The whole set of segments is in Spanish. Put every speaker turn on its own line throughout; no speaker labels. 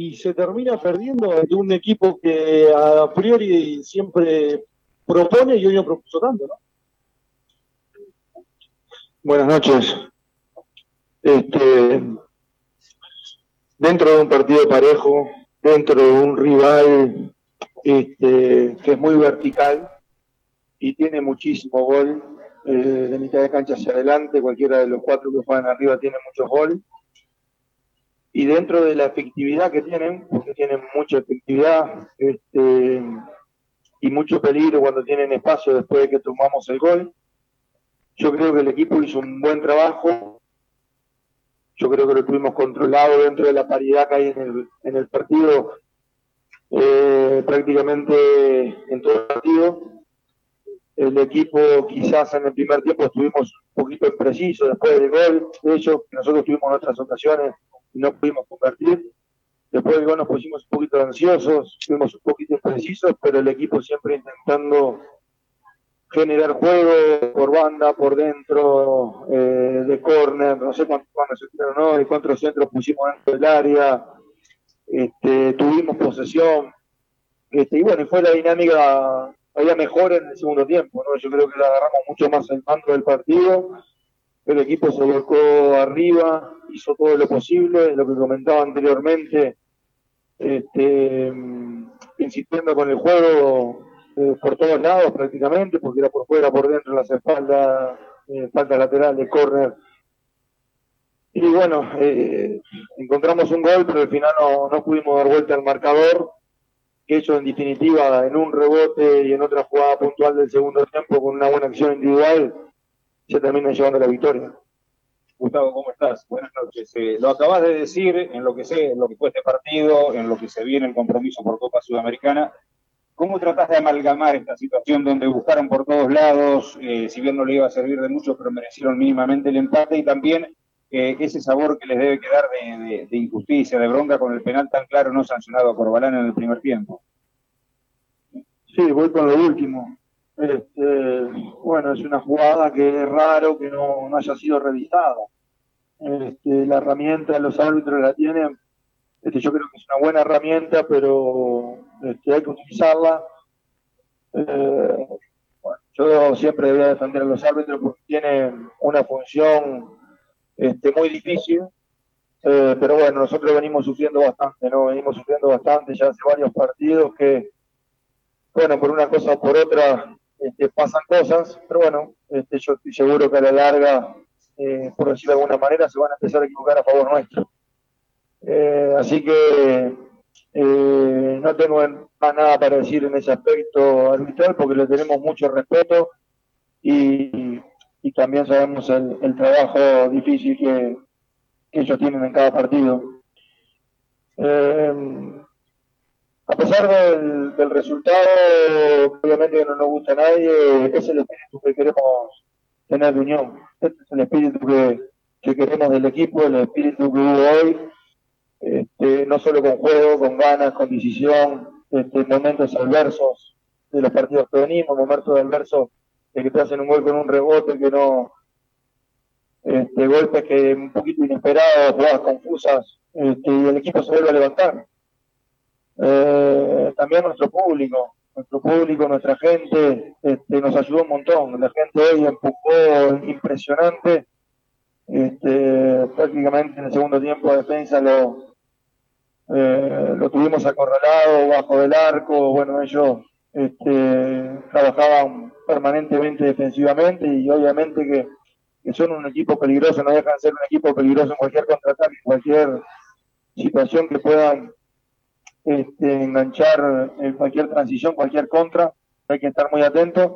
y se termina perdiendo ante un equipo que a priori siempre propone y hoy no propuso tanto, ¿no?
Buenas noches. Este, dentro de un partido parejo, dentro de un rival este, que es muy vertical y tiene muchísimo gol, eh, de mitad de cancha hacia adelante, cualquiera de los cuatro que juegan arriba tiene muchos goles. Y dentro de la efectividad que tienen, porque tienen mucha efectividad este, y mucho peligro cuando tienen espacio después de que tomamos el gol, yo creo que el equipo hizo un buen trabajo. Yo creo que lo tuvimos controlado dentro de la paridad que hay en el, en el partido, eh, prácticamente en todo el partido. El equipo quizás en el primer tiempo estuvimos un poquito imprecisos después del gol. De hecho, nosotros tuvimos nuestras ocasiones no pudimos convertir. Después del gol nos pusimos un poquito ansiosos, fuimos un poquito imprecisos, pero el equipo siempre intentando generar juego por banda, por dentro, eh, de córner, no sé cuántos se tiraron hoy, cuántos centros pusimos dentro del área, este, tuvimos posesión, este, y bueno, fue la dinámica, había mejor en el segundo tiempo, ¿no? yo creo que le agarramos mucho más el mando del partido, el equipo se volcó arriba, hizo todo lo posible, lo que comentaba anteriormente, este, insistiendo con el juego, eh, por todos lados prácticamente, porque era por fuera, por dentro, las espaldas, eh, falta lateral de córner. Y bueno, eh, encontramos un gol, pero al final no, no pudimos dar vuelta al marcador, que eso en definitiva en un rebote y en otra jugada puntual del segundo tiempo con una buena acción individual se termina llevando la victoria.
Gustavo, ¿cómo estás? Buenas noches. lo acabas de decir en lo que sé, en lo que fue este partido, en lo que se viene el compromiso por Copa Sudamericana. ¿Cómo tratás de amalgamar esta situación donde buscaron por todos lados, eh, si bien no le iba a servir de mucho, pero merecieron mínimamente el empate y también eh, ese sabor que les debe quedar de, injusticia, de bronca con el penal tan claro no sancionado a Corbalán en el primer tiempo?
Sí, voy con lo último. Este, bueno, es una jugada que es raro que no, no haya sido revisada. Este, la herramienta los árbitros la tienen este, yo creo que es una buena herramienta, pero este, hay que utilizarla. Eh, yo siempre voy a defender a los árbitros porque tienen una función este, muy difícil, eh, pero bueno, nosotros venimos sufriendo bastante, ¿no? Venimos sufriendo bastante ya hace varios partidos que, bueno, por una cosa o por otra este, pasan cosas, pero bueno, este, yo estoy seguro que a la larga, eh, por decirlo de alguna manera, se van a empezar a equivocar a favor nuestro. Eh, así que eh, no tengo más nada para decir en ese aspecto arbitral porque le tenemos mucho respeto y, también sabemos el, trabajo difícil que, ellos tienen en cada partido. Eh, pesar del, resultado, obviamente no nos gusta a nadie, es el espíritu que queremos tener de unión. Este es el espíritu que, que queremos del equipo, el espíritu que hubo hoy este, no solo con juego, con ganas, con decisión, este, momentos adversos de los partidos que venimos, momentos adversos de que te hacen un gol con un rebote que no, este, golpes que un poquito inesperados, jugadas confusas, este, y el equipo se vuelve a levantar. Eh, también nuestro público, nuestro público, nuestra gente, este, nos ayudó un montón. La gente hoy empujó impresionante. Este, prácticamente en el segundo tiempo de defensa lo, eh, lo tuvimos acorralado bajo del arco, bueno, ellos este, trabajaban permanentemente defensivamente y obviamente que, son un equipo peligroso, no dejan de ser un equipo peligroso en cualquier contraataque, en cualquier situación que puedan este, enganchar en cualquier transición, cualquier contra, hay que estar muy atentos,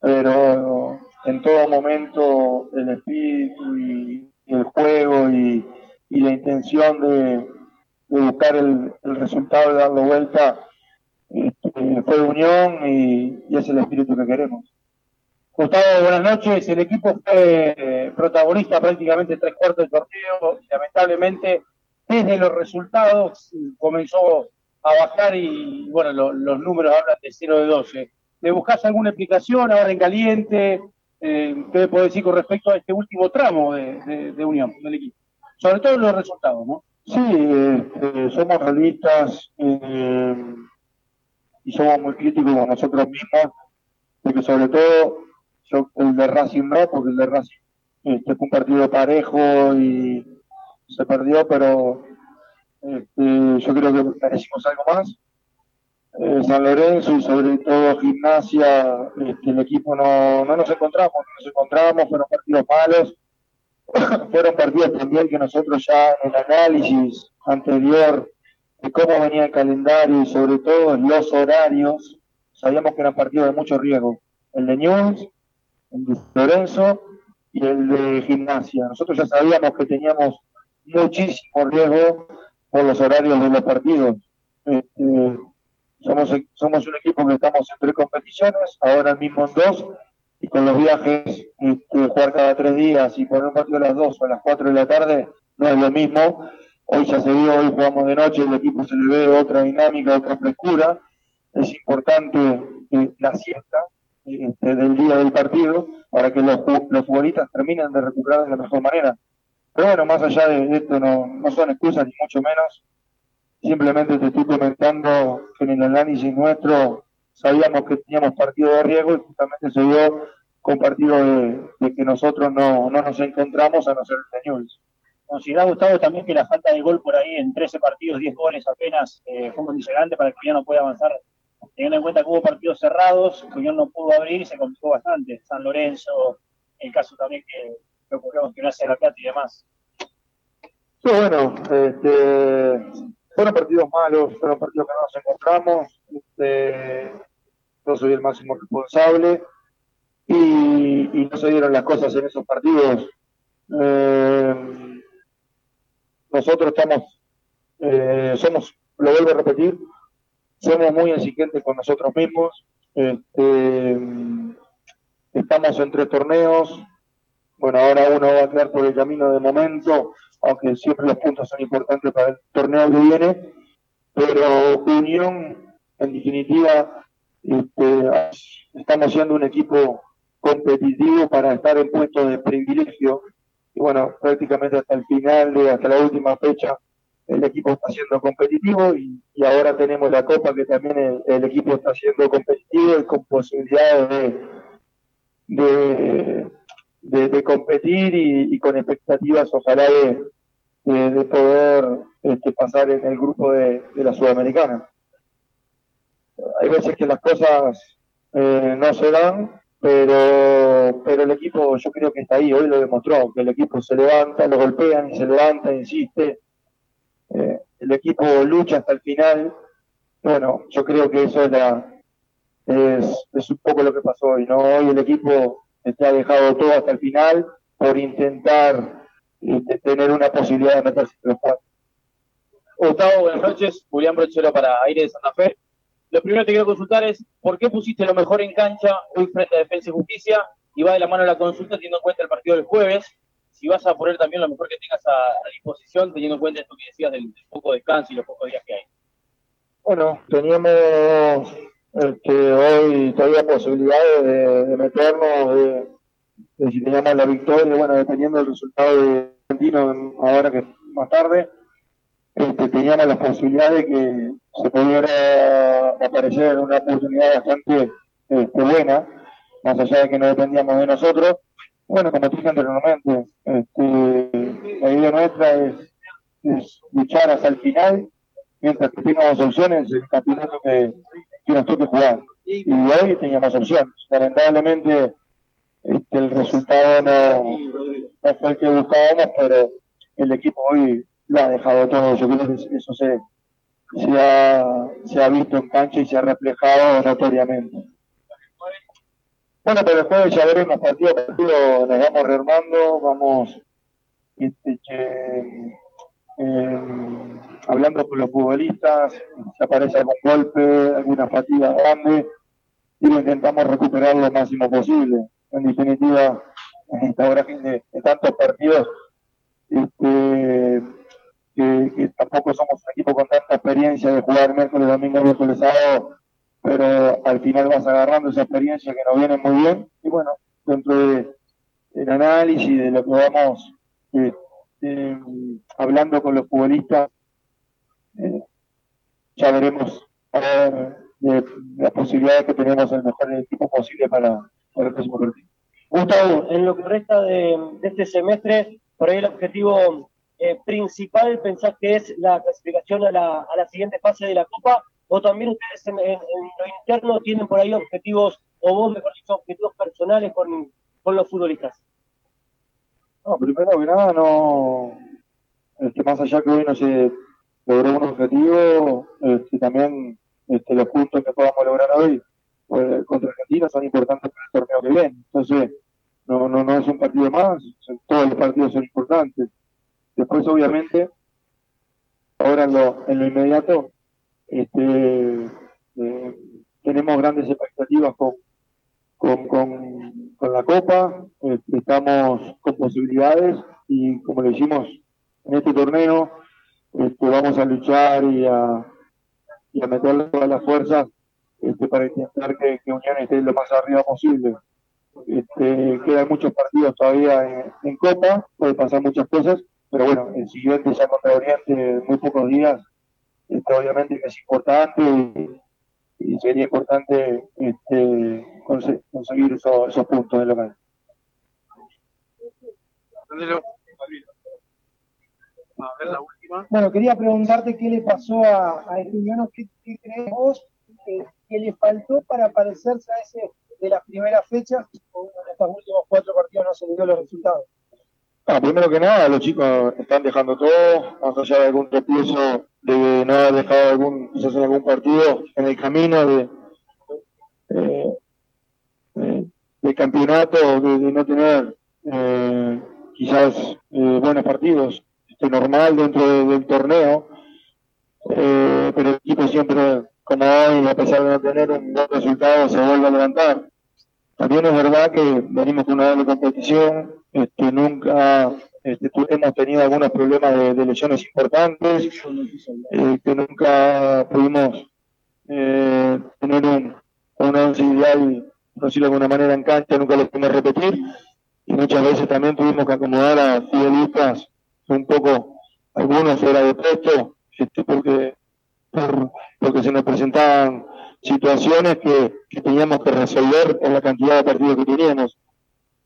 pero en todo momento el espíritu y, el juego y la intención de, buscar el, resultado, de darlo vuelta, este, fue unión y, es el espíritu que queremos.
Gustavo, buenas noches. El equipo fue eh, protagonista prácticamente tres cuartos del torneo y lamentablemente desde los resultados comenzó a bajar y bueno, los números hablan de 0 de 12. ¿Le buscas alguna explicación ahora en caliente? Eh, ¿Qué puedo decir con respecto a este último tramo de, de, de unión del equipo? Sobre todo los resultados, ¿no?
Sí, este, somos realistas eh, y somos muy críticos con nosotros mismos, porque sobre todo el de Racing no, porque el de Racing este, fue un partido parejo y se perdió, pero este, yo creo que merecimos algo más. Eh, San Lorenzo y sobre todo Gimnasia, este, el equipo no, no nos encontramos, no nos encontramos, fueron partidos malos, fueron partidos también que nosotros ya en el análisis anterior de cómo venía el calendario y sobre todo los horarios, sabíamos que eran partidos de mucho riesgo. El de News, el de Lorenzo y el de Gimnasia. Nosotros ya sabíamos que teníamos muchísimo riesgo por los horarios de los partidos. Este, somos, somos un equipo que estamos en tres competiciones, ahora mismo en dos, y con los viajes, este, jugar cada tres días y poner un partido a las dos o a las cuatro de la tarde no es lo mismo. Hoy ya se vio, hoy jugamos de noche, el equipo se le ve otra dinámica, otra frescura. Es importante eh, la siesta este, del día del partido para que los, los futbolistas terminen de recuperar de la mejor manera. Pero bueno, más allá de esto, no, no son excusas ni mucho menos. Simplemente te estoy comentando que en el análisis nuestro sabíamos que teníamos partido de riesgo y justamente se dio con partido de, que nosotros no, no, nos encontramos a no ser de
¿Nos ha gustado también que la falta de gol por ahí en 13 partidos, 10 goles apenas, eh, fue condicionante para que no pueda avanzar? Teniendo en cuenta que hubo partidos cerrados, que no pudo abrir y se complicó bastante. San Lorenzo, el caso también que que ocurrió con hace la Plata y demás.
Sí, bueno, este, fueron partidos malos, fueron partidos que no nos encontramos. Este, yo soy el máximo responsable y, no se dieron las cosas en esos partidos. Eh, nosotros estamos, eh, somos, lo vuelvo a repetir, somos muy exigentes con nosotros mismos. Este, estamos entre torneos, bueno, ahora uno va a quedar por el camino de momento, aunque siempre los puntos son importantes para el torneo que viene, pero Unión, en definitiva, este, estamos siendo un equipo competitivo para estar en puestos de privilegio. Y bueno, prácticamente hasta el final, de, hasta la última fecha, el equipo está siendo competitivo y, ahora tenemos la Copa que también el, equipo está siendo competitivo y con posibilidades de de, competir y, con expectativas ojalá de, de, poder este, pasar en el grupo de, la Sudamericana. Hay veces que las cosas eh, no se dan, pero, pero el equipo yo creo que está ahí, hoy lo demostró, que el equipo se levanta, lo golpean y se levanta, insiste, eh, el equipo lucha hasta el final. Bueno, yo creo que eso es, la, es, es un poco lo que pasó hoy, ¿no? Hoy el equipo se ha dejado todo hasta el final por intentar este, tener una posibilidad de meterse en los cuatro.
Gustavo, buenas noches. Julián Brochero para Aire de Santa Fe. Lo primero que te quiero consultar es, ¿por qué pusiste lo mejor en cancha hoy frente a Defensa y Justicia? Y va de la mano la consulta teniendo en cuenta el partido del jueves. Si vas a poner también lo mejor que tengas a, disposición, teniendo en cuenta esto que decías del, poco descanso y los pocos días que hay.
Bueno, teníamos este, hoy todavía posibilidades de, meternos, de, si teníamos la victoria, bueno, dependiendo del resultado de Argentino ahora que más tarde, este, teníamos la posibilidad de que se pudiera aparecer una oportunidad bastante este, buena, más allá de que no dependíamos de nosotros. Bueno, como te dije anteriormente, este, la idea nuestra es, es luchar hasta el final, mientras que tengamos opciones, el campeonato que, que nos toque jugar. Y hoy teníamos opciones. Lamentablemente este, el resultado no, fue el que buscábamos, pero el equipo hoy lo ha dejado todo. Yo creo que eso se, se, ha, se ha visto en cancha y se ha reflejado notoriamente. Bueno, pero después ya veremos partido a partido, nos vamos rearmando, vamos este, eh, hablando con los futbolistas, si aparece algún golpe, alguna fatiga grande, y lo intentamos recuperar lo máximo posible. En definitiva, en esta hora de, tantos partidos, este, que, tampoco somos un equipo con tanta experiencia de jugar miércoles, domingo, miércoles, sábado, pero al final vas agarrando esa experiencia que nos viene muy bien, y bueno, dentro de, del análisis, de lo que vamos este, hablando con los futbolistas, eh, ya veremos a ver de, las posibilidades que tenemos el mejor equipo posible para, para el próximo partido.
Gustavo, en lo que resta de, este semestre, por ahí el objetivo eh, principal, ¿pensás que es la clasificación a la, a la siguiente fase de la Copa? ¿O también ustedes en, lo interno tienen por ahí objetivos, o vos mejor dicho, objetivos personales con, con los futbolistas?
No, primero que nada, no. Este, más allá que hoy no se logró un objetivo, este, también este, los puntos que podamos lograr hoy pues, contra Argentina son importantes para el torneo que viene. Entonces, no, no, no es un partido más, todos los partidos son importantes. Después, obviamente, ahora en lo, en lo inmediato, este, eh, tenemos grandes expectativas con, con, con, la Copa, este, estamos con posibilidades y como lo hicimos en este torneo, este, vamos a luchar y a, y meterle todas las fuerzas este, para intentar que, que, Unión esté lo más arriba posible. Este, quedan muchos partidos todavía en, Copa, puede pasar muchas cosas, pero bueno, el siguiente ya contra Oriente en muy pocos días, este, obviamente que es importante y, sería importante este, conseguir esos, puntos del local.
Bueno, quería preguntarte qué le pasó a, a ¿qué, qué crees vos que, le faltó para parecerse a ese de las primeras fechas, o en estos últimos cuatro partidos no se le dio los resultados?
Ah, primero que nada, los chicos están dejando todo, más allá de algún tropiezo, de no haber dejado algún, quizás en algún partido en el camino de, de, campeonato, de, no tener eh, quizás eh, buenos partidos, normal dentro del torneo, eh, pero el equipo siempre como hoy, a pesar de no tener un buen resultado, se vuelve a levantar. También es verdad que venimos con una doble competición, este, nunca este, hemos tenido algunos problemas de, lesiones importantes, que nunca pudimos eh, tener un, una once ideal, por decirlo de alguna manera, en cancha, nunca lo pudimos repetir, y muchas veces también tuvimos que acomodar a futbolistas un poco, algunos fuera de puesto, este, porque por, porque se nos presentaban situaciones que, teníamos que resolver en la cantidad de partidos que teníamos.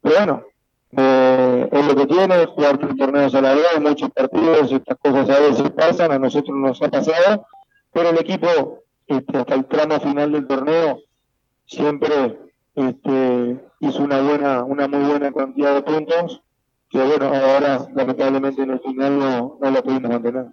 Pero bueno, eh, es lo que tiene, jugar tres torneos a la vez, muchos partidos, estas cosas a veces pasan, a nosotros nos ha pasado, pero el equipo este, hasta el tramo final del torneo siempre este, hizo una buena, una muy buena cantidad de puntos, que bueno, ahora lamentablemente en el final no, no lo pudimos mantener.